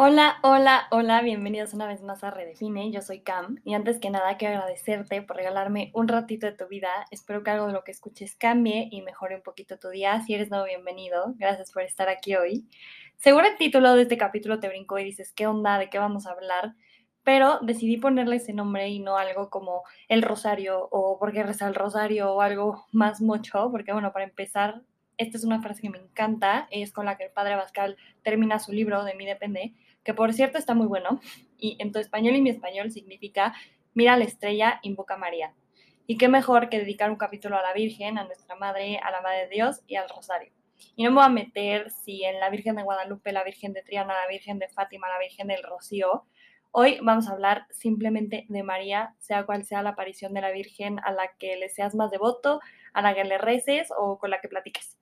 Hola, hola, hola, bienvenidos una vez más a Redefine, yo soy Cam y antes que nada quiero agradecerte por regalarme un ratito de tu vida, espero que algo de lo que escuches cambie y mejore un poquito tu día, si eres nuevo bienvenido, gracias por estar aquí hoy. Seguro el título de este capítulo te brincó y dices, ¿qué onda? ¿De qué vamos a hablar? Pero decidí ponerle ese nombre y no algo como el rosario o porque reza el rosario o algo más mucho, porque bueno, para empezar, esta es una frase que me encanta, es con la que el padre Bascal termina su libro de mí depende que por cierto está muy bueno, y en tu español y mi español significa mira la estrella, invoca a María. Y qué mejor que dedicar un capítulo a la Virgen, a nuestra Madre, a la Madre de Dios y al Rosario. Y no me voy a meter si en la Virgen de Guadalupe, la Virgen de Triana, la Virgen de Fátima, la Virgen del Rocío. Hoy vamos a hablar simplemente de María, sea cual sea la aparición de la Virgen a la que le seas más devoto, a la que le reces o con la que platiques.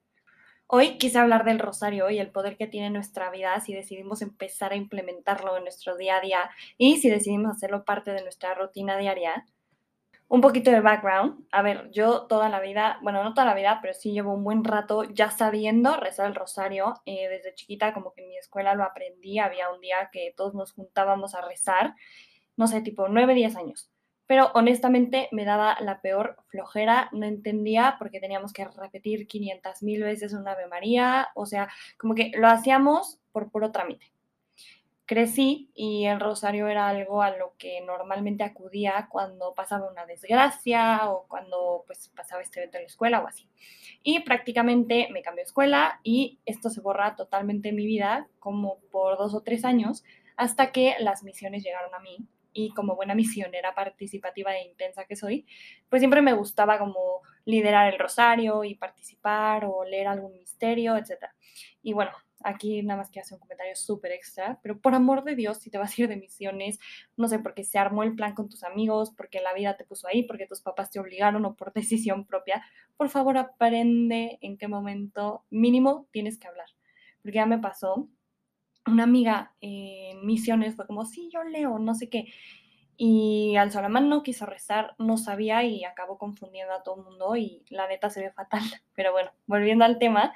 Hoy quise hablar del rosario y el poder que tiene en nuestra vida si decidimos empezar a implementarlo en nuestro día a día y si decidimos hacerlo parte de nuestra rutina diaria. Un poquito de background. A ver, yo toda la vida, bueno, no toda la vida, pero sí llevo un buen rato ya sabiendo rezar el rosario. Eh, desde chiquita, como que en mi escuela lo aprendí. Había un día que todos nos juntábamos a rezar, no sé, tipo 9, 10 años pero honestamente me daba la peor flojera, no entendía porque teníamos que repetir 500 mil veces una Ave María, o sea, como que lo hacíamos por puro trámite. Crecí y el rosario era algo a lo que normalmente acudía cuando pasaba una desgracia o cuando pues pasaba este evento en la escuela o así. Y prácticamente me cambié de escuela y esto se borra totalmente en mi vida como por dos o tres años hasta que las misiones llegaron a mí y como buena misionera participativa e intensa que soy, pues siempre me gustaba como liderar el rosario y participar o leer algún misterio, etc. Y bueno, aquí nada más que hacer un comentario súper extra, pero por amor de Dios, si te vas a ir de misiones, no sé, porque se armó el plan con tus amigos, porque la vida te puso ahí, porque tus papás te obligaron o por decisión propia, por favor aprende en qué momento mínimo tienes que hablar. Porque ya me pasó una amiga en misiones fue como, sí, yo leo, no sé qué. Y al Salamán no quiso rezar, no sabía y acabó confundiendo a todo el mundo y la neta se ve fatal. Pero bueno, volviendo al tema,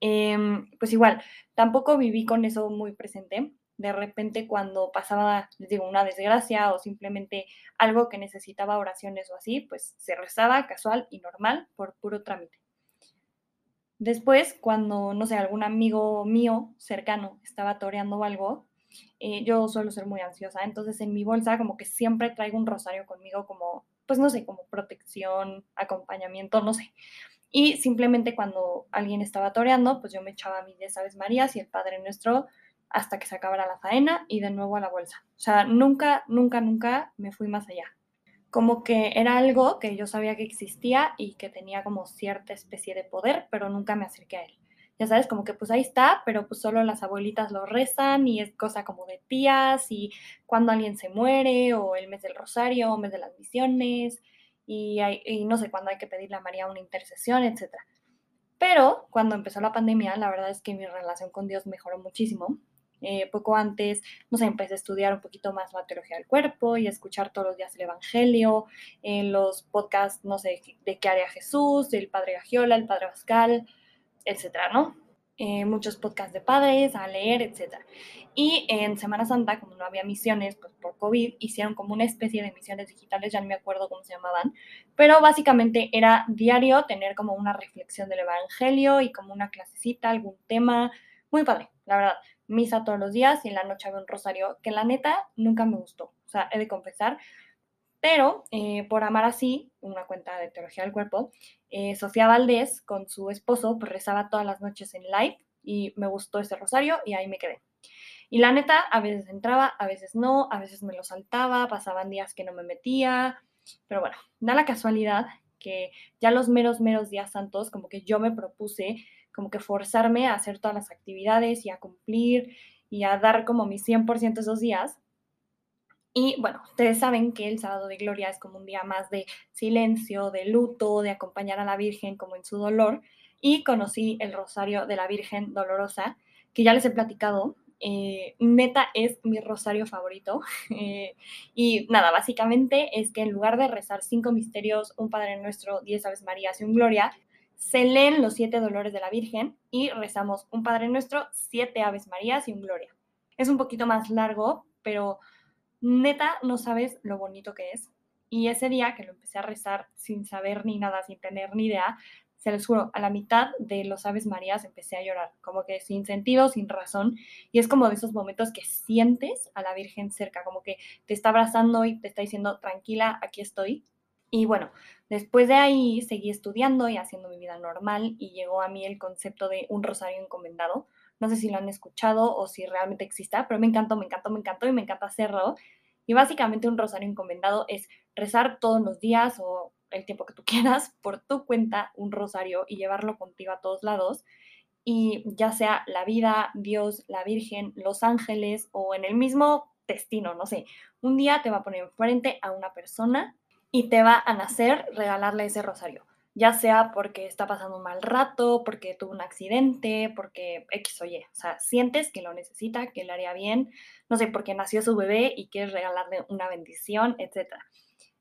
em, pues igual, tampoco viví con eso muy presente. De repente cuando pasaba, les digo, una desgracia o simplemente algo que necesitaba oraciones o así, pues se rezaba casual y normal por puro trámite. Después, cuando, no sé, algún amigo mío cercano estaba toreando o algo, eh, yo suelo ser muy ansiosa, entonces en mi bolsa como que siempre traigo un rosario conmigo como, pues no sé, como protección, acompañamiento, no sé. Y simplemente cuando alguien estaba toreando, pues yo me echaba mis 10 Aves Marías y el Padre Nuestro hasta que se acabara la faena y de nuevo a la bolsa. O sea, nunca, nunca, nunca me fui más allá como que era algo que yo sabía que existía y que tenía como cierta especie de poder, pero nunca me acerqué a él. Ya sabes, como que pues ahí está, pero pues solo las abuelitas lo rezan y es cosa como de tías y cuando alguien se muere o el mes del rosario o mes de las misiones y, y no sé cuándo hay que pedirle a María una intercesión, etc. Pero cuando empezó la pandemia, la verdad es que mi relación con Dios mejoró muchísimo eh, poco antes, no sé, empecé a estudiar un poquito más la teología del cuerpo y a escuchar todos los días el Evangelio, en los podcasts, no sé, de qué haría Jesús, del Padre Gagiola, el Padre Pascal, etcétera, ¿no? Eh, muchos podcasts de padres, a leer, etcétera. Y en Semana Santa, como no había misiones, pues por COVID, hicieron como una especie de misiones digitales, ya no me acuerdo cómo se llamaban, pero básicamente era diario tener como una reflexión del Evangelio y como una clasecita, algún tema, muy padre, la verdad misa todos los días y en la noche había un rosario, que la neta nunca me gustó, o sea, he de confesar. Pero eh, por amar así, una cuenta de teología del cuerpo, eh, Sofía Valdés con su esposo pues rezaba todas las noches en live y me gustó ese rosario y ahí me quedé. Y la neta, a veces entraba, a veces no, a veces me lo saltaba, pasaban días que no me metía, pero bueno, da la casualidad que ya los meros, meros días santos, como que yo me propuse como que forzarme a hacer todas las actividades y a cumplir y a dar como mi 100% esos días. Y bueno, ustedes saben que el sábado de gloria es como un día más de silencio, de luto, de acompañar a la Virgen como en su dolor. Y conocí el rosario de la Virgen Dolorosa, que ya les he platicado. Eh, neta es mi rosario favorito. Eh, y nada, básicamente es que en lugar de rezar cinco misterios, un Padre Nuestro, diez Aves Marías y un Gloria, se leen los siete dolores de la Virgen y rezamos un Padre Nuestro, siete Aves Marías y un Gloria. Es un poquito más largo, pero neta no sabes lo bonito que es. Y ese día que lo empecé a rezar sin saber ni nada, sin tener ni idea, se les juro, a la mitad de los Aves Marías empecé a llorar, como que sin sentido, sin razón. Y es como de esos momentos que sientes a la Virgen cerca, como que te está abrazando y te está diciendo, tranquila, aquí estoy. Y bueno, después de ahí seguí estudiando y haciendo mi vida normal y llegó a mí el concepto de un rosario encomendado. No sé si lo han escuchado o si realmente exista, pero me encantó, me encantó, me encantó y me encanta hacerlo. Y básicamente un rosario encomendado es rezar todos los días o el tiempo que tú quieras por tu cuenta un rosario y llevarlo contigo a todos lados. Y ya sea la vida, Dios, la Virgen, los ángeles o en el mismo destino, no sé, un día te va a poner enfrente a una persona y te va a nacer regalarle ese rosario, ya sea porque está pasando un mal rato, porque tuvo un accidente, porque X o Y, o sea, sientes que lo necesita, que le haría bien, no sé, porque nació su bebé y quieres regalarle una bendición, etc.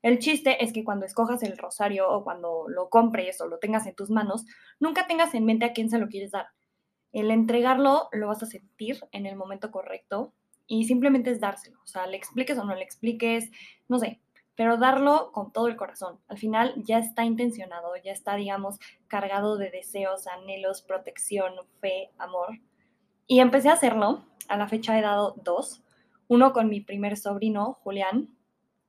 El chiste es que cuando escojas el rosario o cuando lo compres o lo tengas en tus manos, nunca tengas en mente a quién se lo quieres dar. El entregarlo lo vas a sentir en el momento correcto y simplemente es dárselo. O sea, le expliques o no le expliques, no sé, pero darlo con todo el corazón. Al final ya está intencionado, ya está, digamos, cargado de deseos, anhelos, protección, fe, amor. Y empecé a hacerlo. A la fecha he dado dos. Uno con mi primer sobrino, Julián,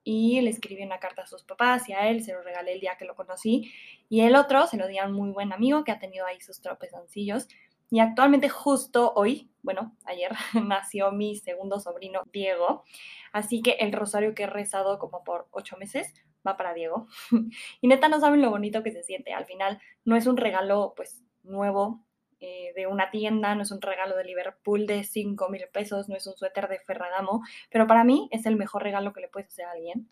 y le escribí una carta a sus papás y a él se lo regalé el día que lo conocí. Y el otro se lo di a un muy buen amigo que ha tenido ahí sus tropezoncillos. Y actualmente justo hoy, bueno, ayer nació mi segundo sobrino, Diego. Así que el rosario que he rezado como por ocho meses va para Diego. y neta no saben lo bonito que se siente. Al final no es un regalo pues nuevo eh, de una tienda, no es un regalo de Liverpool de 5 mil pesos, no es un suéter de Ferragamo, pero para mí es el mejor regalo que le puedes hacer a alguien.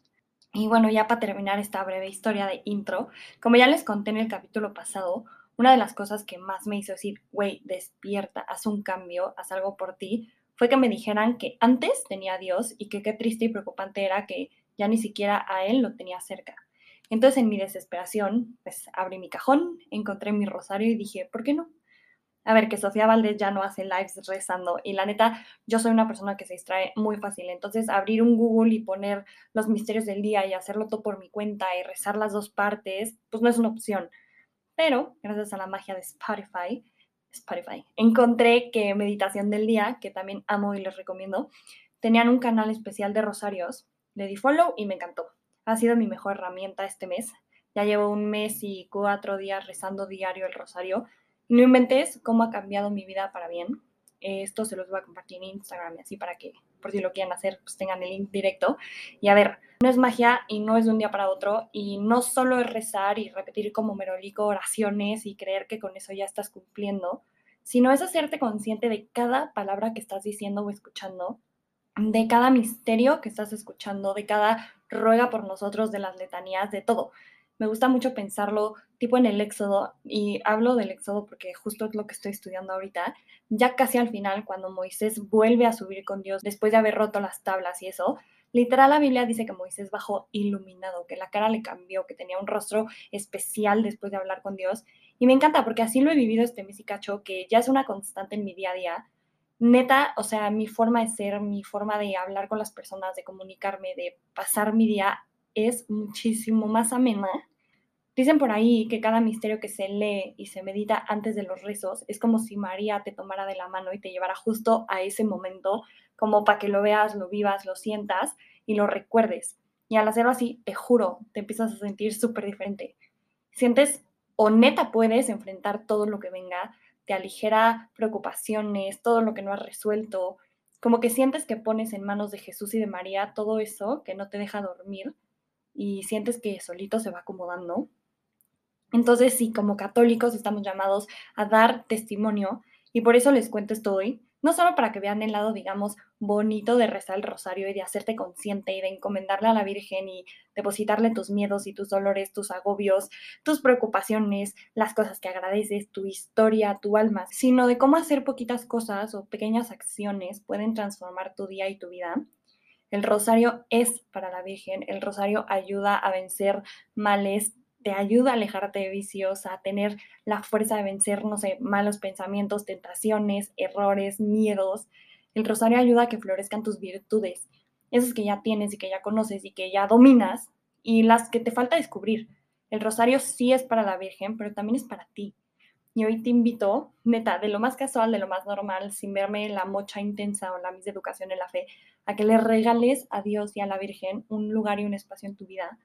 Y bueno, ya para terminar esta breve historia de intro, como ya les conté en el capítulo pasado, una de las cosas que más me hizo decir, güey, despierta, haz un cambio, haz algo por ti, fue que me dijeran que antes tenía a Dios y que qué triste y preocupante era que ya ni siquiera a Él lo tenía cerca. Entonces en mi desesperación, pues abrí mi cajón, encontré mi rosario y dije, ¿por qué no? A ver, que Sofía Valdés ya no hace lives rezando y la neta, yo soy una persona que se distrae muy fácil. Entonces abrir un Google y poner los misterios del día y hacerlo todo por mi cuenta y rezar las dos partes, pues no es una opción. Pero gracias a la magia de Spotify, Spotify. Encontré que Meditación del Día, que también amo y les recomiendo, tenían un canal especial de rosarios. Le di follow y me encantó. Ha sido mi mejor herramienta este mes. Ya llevo un mes y cuatro días rezando diario el rosario. No inventes cómo ha cambiado mi vida para bien. Esto se los voy a compartir en Instagram y así para que, por si lo quieren hacer, pues tengan el link directo. Y a ver, no es magia y no es de un día para otro. Y no solo es rezar y repetir como merolico oraciones y creer que con eso ya estás cumpliendo, sino es hacerte consciente de cada palabra que estás diciendo o escuchando, de cada misterio que estás escuchando, de cada ruega por nosotros, de las letanías, de todo me gusta mucho pensarlo tipo en el éxodo, y hablo del éxodo porque justo es lo que estoy estudiando ahorita, ya casi al final, cuando Moisés vuelve a subir con Dios después de haber roto las tablas y eso, literal la Biblia dice que Moisés bajó iluminado, que la cara le cambió, que tenía un rostro especial después de hablar con Dios. Y me encanta porque así lo he vivido este mes y cacho, que ya es una constante en mi día a día. Neta, o sea, mi forma de ser, mi forma de hablar con las personas, de comunicarme, de pasar mi día es muchísimo más amena. Dicen por ahí que cada misterio que se lee y se medita antes de los rezos es como si María te tomara de la mano y te llevara justo a ese momento, como para que lo veas, lo vivas, lo sientas y lo recuerdes. Y al hacerlo así, te juro, te empiezas a sentir súper diferente. Sientes o neta puedes enfrentar todo lo que venga, te aligera preocupaciones, todo lo que no has resuelto, como que sientes que pones en manos de Jesús y de María todo eso que no te deja dormir y sientes que solito se va acomodando. Entonces, sí, como católicos estamos llamados a dar testimonio y por eso les cuento esto hoy, no solo para que vean el lado, digamos, bonito de rezar el rosario y de hacerte consciente y de encomendarle a la Virgen y depositarle tus miedos y tus dolores, tus agobios, tus preocupaciones, las cosas que agradeces, tu historia, tu alma, sino de cómo hacer poquitas cosas o pequeñas acciones pueden transformar tu día y tu vida. El rosario es para la Virgen, el rosario ayuda a vencer males, te ayuda a alejarte de vicios, a tener la fuerza de vencer, no sé, malos pensamientos, tentaciones, errores, miedos. El rosario ayuda a que florezcan tus virtudes, esas que ya tienes y que ya conoces y que ya dominas, y las que te falta descubrir. El rosario sí es para la Virgen, pero también es para ti. Y hoy te invito, neta, de lo más casual, de lo más normal, sin verme la mocha intensa o la mis educación en la fe, a que le regales a Dios y a la Virgen un lugar y un espacio en tu vida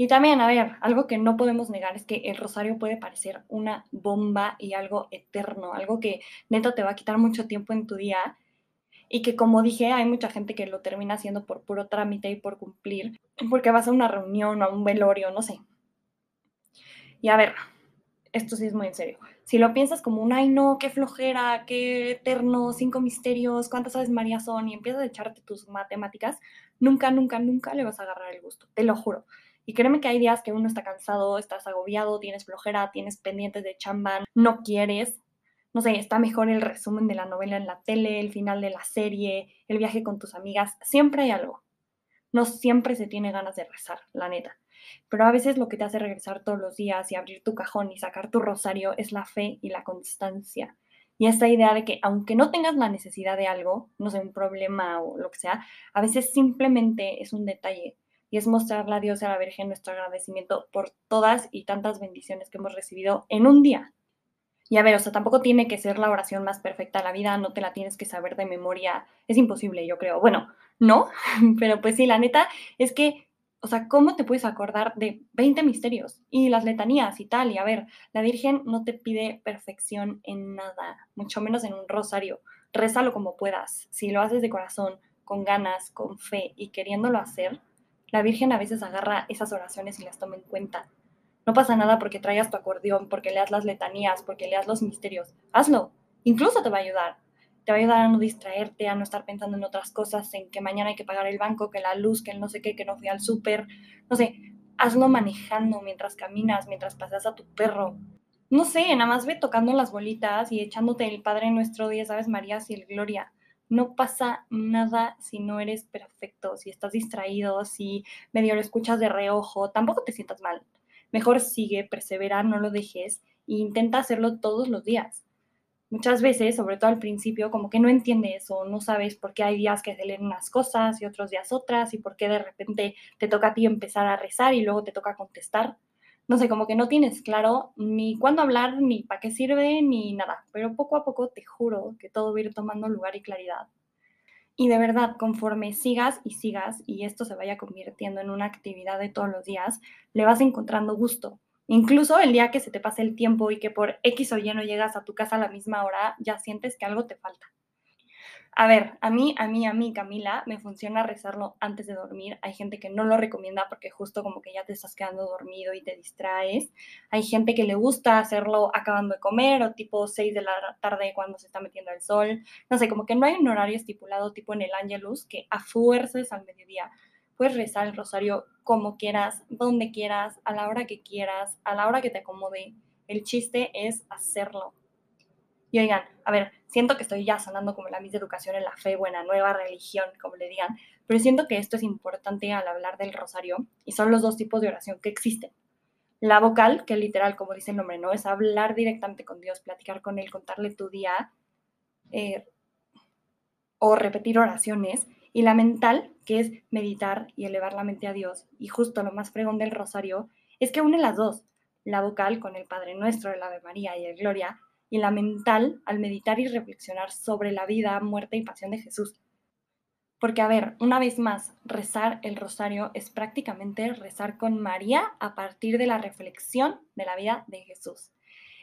y también, a ver, algo que no podemos negar es que el rosario puede parecer una bomba y algo eterno, algo que neta te va a quitar mucho tiempo en tu día y que como dije, hay mucha gente que lo termina haciendo por puro trámite y por cumplir, porque vas a una reunión o a un velorio, no sé. Y a ver, esto sí es muy en serio. Si lo piensas como un, ay no, qué flojera, qué eterno, cinco misterios, cuántas sabes María son y empiezas a echarte tus matemáticas, nunca, nunca, nunca le vas a agarrar el gusto, te lo juro. Y créeme que hay días que uno está cansado, estás agobiado, tienes flojera, tienes pendientes de chamba, no quieres. No sé, está mejor el resumen de la novela en la tele, el final de la serie, el viaje con tus amigas. Siempre hay algo. No siempre se tiene ganas de rezar, la neta. Pero a veces lo que te hace regresar todos los días y abrir tu cajón y sacar tu rosario es la fe y la constancia. Y esta idea de que aunque no tengas la necesidad de algo, no sé, un problema o lo que sea, a veces simplemente es un detalle y es mostrarle a Dios y a la Virgen nuestro agradecimiento por todas y tantas bendiciones que hemos recibido en un día. Y a ver, o sea, tampoco tiene que ser la oración más perfecta de la vida, no te la tienes que saber de memoria, es imposible, yo creo. Bueno, no, pero pues sí, la neta es que, o sea, ¿cómo te puedes acordar de 20 misterios y las letanías y tal? Y a ver, la Virgen no te pide perfección en nada, mucho menos en un rosario. Rézalo como puedas. Si lo haces de corazón, con ganas, con fe y queriéndolo hacer, la Virgen a veces agarra esas oraciones y las toma en cuenta. No pasa nada porque traigas tu acordeón, porque leas las letanías, porque leas los misterios. Hazlo. Incluso te va a ayudar. Te va a ayudar a no distraerte, a no estar pensando en otras cosas, en que mañana hay que pagar el banco, que la luz, que el no sé qué, que no fui al súper. No sé, hazlo manejando mientras caminas, mientras pasas a tu perro. No sé, nada más ve tocando las bolitas y echándote el Padre Nuestro, Diez Aves Marías y el Gloria no pasa nada si no eres perfecto, si estás distraído, si medio lo escuchas de reojo, tampoco te sientas mal. Mejor sigue, persevera, no lo dejes e intenta hacerlo todos los días. Muchas veces, sobre todo al principio, como que no entiendes o no sabes por qué hay días que se leen unas cosas y otros días otras y por qué de repente te toca a ti empezar a rezar y luego te toca contestar no sé, como que no tienes claro ni cuándo hablar, ni para qué sirve, ni nada. Pero poco a poco te juro que todo va a ir tomando lugar y claridad. Y de verdad, conforme sigas y sigas y esto se vaya convirtiendo en una actividad de todos los días, le vas encontrando gusto. Incluso el día que se te pase el tiempo y que por X o Y no llegas a tu casa a la misma hora, ya sientes que algo te falta. A ver, a mí, a mí, a mí, Camila, me funciona rezarlo antes de dormir. Hay gente que no lo recomienda porque justo como que ya te estás quedando dormido y te distraes. Hay gente que le gusta hacerlo acabando de comer o tipo 6 de la tarde cuando se está metiendo el sol. No sé, como que no hay un horario estipulado tipo en el Angelus que a fuerzas al mediodía. Puedes rezar el rosario como quieras, donde quieras, a la hora que quieras, a la hora que te acomode. El chiste es hacerlo. Y oigan, a ver, siento que estoy ya sonando como la misma educación en la fe, buena, nueva religión, como le digan, pero siento que esto es importante al hablar del rosario y son los dos tipos de oración que existen. La vocal, que literal, como dice el nombre, ¿no? Es hablar directamente con Dios, platicar con Él, contarle tu día eh, o repetir oraciones. Y la mental, que es meditar y elevar la mente a Dios. Y justo lo más fregón del rosario es que une las dos. La vocal con el Padre Nuestro, el Ave María y el Gloria, y la mental al meditar y reflexionar sobre la vida, muerte y pasión de Jesús. Porque, a ver, una vez más, rezar el rosario es prácticamente rezar con María a partir de la reflexión de la vida de Jesús.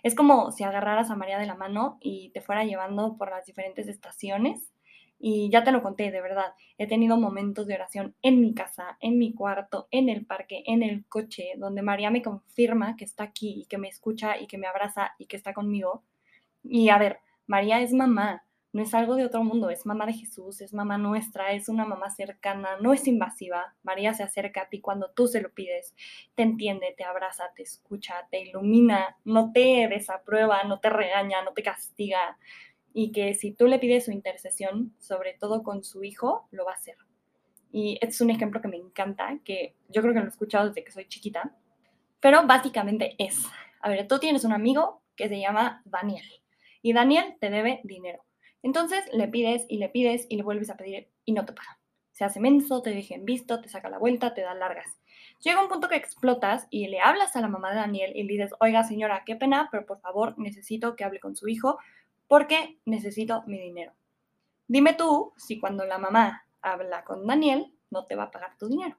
Es como si agarraras a María de la mano y te fuera llevando por las diferentes estaciones Y ya te lo conté, de verdad. He tenido momentos de oración en mi casa, en mi cuarto, en el parque, en el coche, donde María me confirma que está aquí y que me escucha y que me abraza y que está conmigo. Y a ver, María es mamá, no es algo de otro mundo, es mamá de Jesús, es mamá nuestra, es una mamá cercana, no es invasiva. María se acerca a ti cuando tú se lo pides, te entiende, te abraza, te escucha, te ilumina, no te desaprueba, no te regaña, no te castiga. Y que si tú le pides su intercesión, sobre todo con su hijo, lo va a hacer. Y este es un ejemplo que me encanta, que yo creo que lo he escuchado desde que soy chiquita, pero básicamente es, a ver, tú tienes un amigo que se llama Daniel y Daniel te debe dinero entonces le pides y le pides y le vuelves a pedir y no te paga. Se hace menso, te deja en visto, te saca la vuelta, te da largas. Llega un punto que explotas y le hablas a la mamá de Daniel y le dices, oiga señora, qué pena, pero por favor necesito que hable con su hijo porque necesito mi dinero. Dime tú si cuando la mamá habla con Daniel no te va a pagar tu dinero.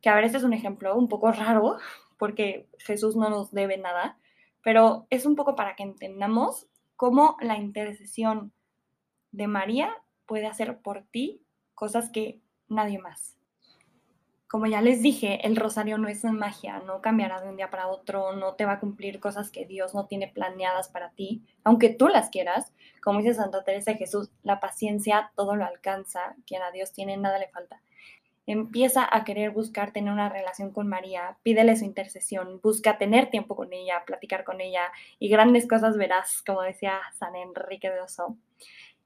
Que a ver, este es un ejemplo un poco raro porque Jesús no nos debe nada, pero es un poco para que entendamos cómo la intercesión de María puede hacer por ti cosas que nadie más. Como ya les dije, el rosario no es magia, no cambiará de un día para otro, no te va a cumplir cosas que Dios no tiene planeadas para ti, aunque tú las quieras. Como dice Santa Teresa de Jesús, la paciencia todo lo alcanza, quien a Dios tiene nada le falta. Empieza a querer buscar tener una relación con María, pídele su intercesión, busca tener tiempo con ella, platicar con ella y grandes cosas verás, como decía San Enrique de Oso.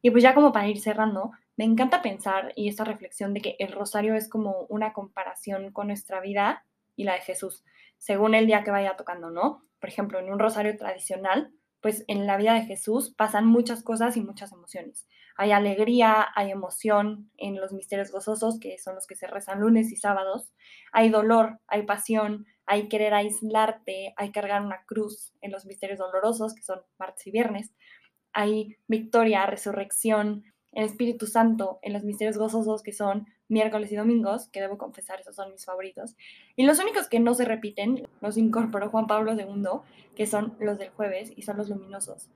Y pues ya como para ir cerrando, me encanta pensar y esta reflexión de que el rosario es como una comparación con nuestra vida y la de Jesús, según el día que vaya tocando, ¿no? Por ejemplo, en un rosario tradicional, pues en la vida de Jesús pasan muchas cosas y muchas emociones. Hay alegría, hay emoción en los misterios gozosos, que son los que se rezan lunes y sábados. Hay dolor, hay pasión, hay querer aislarte, hay cargar una cruz en los misterios dolorosos, que son martes y viernes hay victoria, resurrección, el Espíritu Santo en los misterios gozosos que son miércoles y domingos, que debo confesar, esos son mis favoritos. Y los únicos que no se repiten los incorporó Juan Pablo II, que son los del jueves y son los luminosos.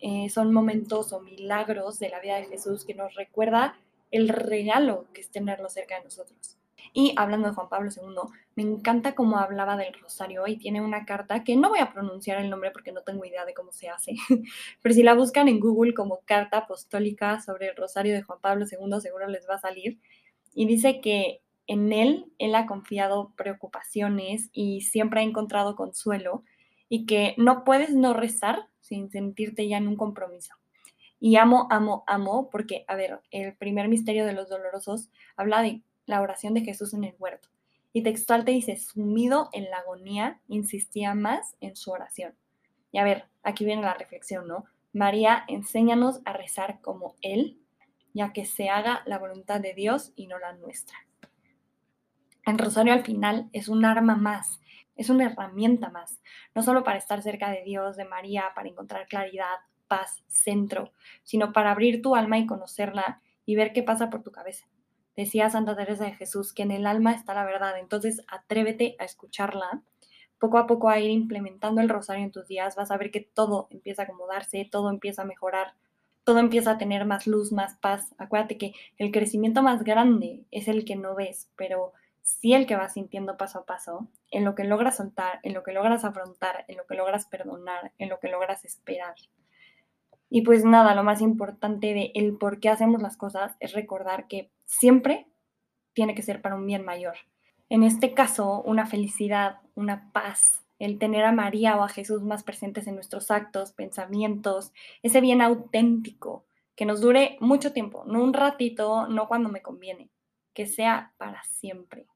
Eh, son momentos o milagros de la vida de Jesús que nos recuerda el regalo que es tenerlo cerca de nosotros. Y hablando de Juan Pablo II, me encanta cómo hablaba del rosario y tiene una carta que no voy a pronunciar el nombre porque no tengo idea de cómo se hace, pero si la buscan en Google como carta apostólica sobre el rosario de Juan Pablo II, seguro les va a salir. Y dice que en él él ha confiado preocupaciones y siempre ha encontrado consuelo y que no puedes no rezar sin sentirte ya en un compromiso. Y amo, amo, amo, porque, a ver, el primer misterio de los dolorosos habla de la oración de Jesús en el huerto. Y textual te dice, sumido en la agonía, insistía más en su oración. Y a ver, aquí viene la reflexión, ¿no? María, enséñanos a rezar como Él, ya que se haga la voluntad de Dios y no la nuestra. El rosario al final es un arma más, es una herramienta más, no solo para estar cerca de Dios, de María, para encontrar claridad, paz, centro, sino para abrir tu alma y conocerla y ver qué pasa por tu cabeza. Decía Santa Teresa de Jesús que en el alma está la verdad, entonces atrévete a escucharla. Poco a poco a ir implementando el rosario en tus días, vas a ver que todo empieza a acomodarse, todo empieza a mejorar, todo empieza a tener más luz, más paz. Acuérdate que el crecimiento más grande es el que no ves, pero sí el que vas sintiendo paso a paso, en lo que logras soltar, en lo que logras afrontar, en lo que logras perdonar, en lo que logras esperar. Y pues nada, lo más importante de el por qué hacemos las cosas es recordar que siempre tiene que ser para un bien mayor. En este caso, una felicidad, una paz, el tener a María o a Jesús más presentes en nuestros actos, pensamientos, ese bien auténtico, que nos dure mucho tiempo, no un ratito, no cuando me conviene, que sea para siempre.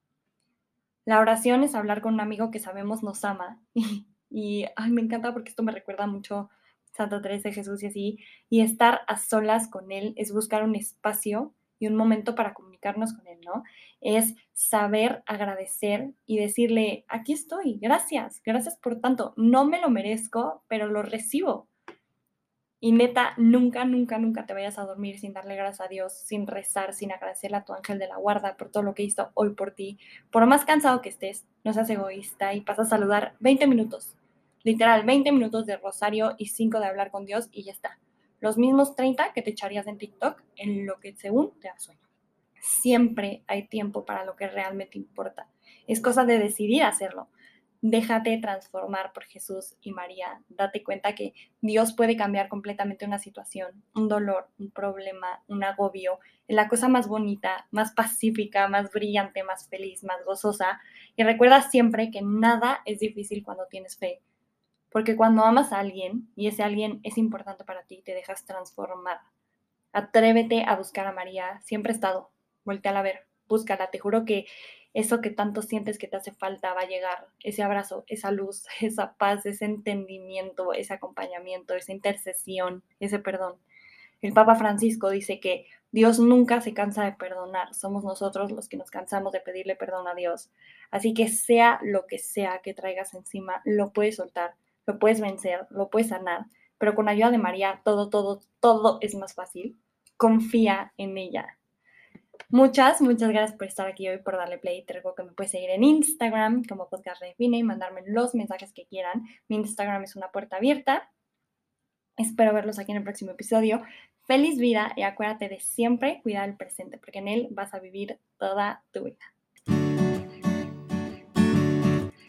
La oración es hablar con un amigo que sabemos nos ama y, y ay, me encanta porque esto me recuerda mucho Santa Teresa de Jesús y así, y estar a solas con Él es buscar un espacio y un momento para comunicarnos con Él, ¿no? Es saber agradecer y decirle, aquí estoy, gracias, gracias por tanto, no me lo merezco, pero lo recibo. Y neta, nunca, nunca, nunca te vayas a dormir sin darle gracias a Dios, sin rezar, sin agradecerle a tu ángel de la guarda por todo lo que hizo hoy por ti. Por más cansado que estés, no seas egoísta y pasa a saludar 20 minutos literal 20 minutos de rosario y 5 de hablar con Dios y ya está. Los mismos 30 que te echarías en TikTok en lo que según te da sueño. Siempre hay tiempo para lo que realmente importa. Es cosa de decidir hacerlo. Déjate transformar por Jesús y María. Date cuenta que Dios puede cambiar completamente una situación, un dolor, un problema, un agobio, en la cosa más bonita, más pacífica, más brillante, más feliz, más gozosa. Y recuerda siempre que nada es difícil cuando tienes fe. Porque cuando amas a alguien y ese alguien es importante para ti, te dejas transformar. Atrévete a buscar a María. Siempre he estado. Vuelta a ver. Búscala. Te juro que eso que tanto sientes que te hace falta va a llegar, ese abrazo, esa luz, esa paz, ese entendimiento, ese acompañamiento, esa intercesión, ese perdón. El Papa Francisco dice que Dios nunca se cansa de perdonar, somos nosotros los que nos cansamos de pedirle perdón a Dios. Así que sea lo que sea que traigas encima, lo puedes soltar, lo puedes vencer, lo puedes sanar, pero con ayuda de María todo, todo, todo es más fácil. Confía en ella, Muchas, muchas gracias por estar aquí hoy, por darle play. Te recuerdo que me puedes seguir en Instagram como Podcast Redefine y mandarme los mensajes que quieran. Mi Instagram es una puerta abierta. Espero verlos aquí en el próximo episodio. Feliz vida y acuérdate de siempre cuidar el presente, porque en él vas a vivir toda tu vida.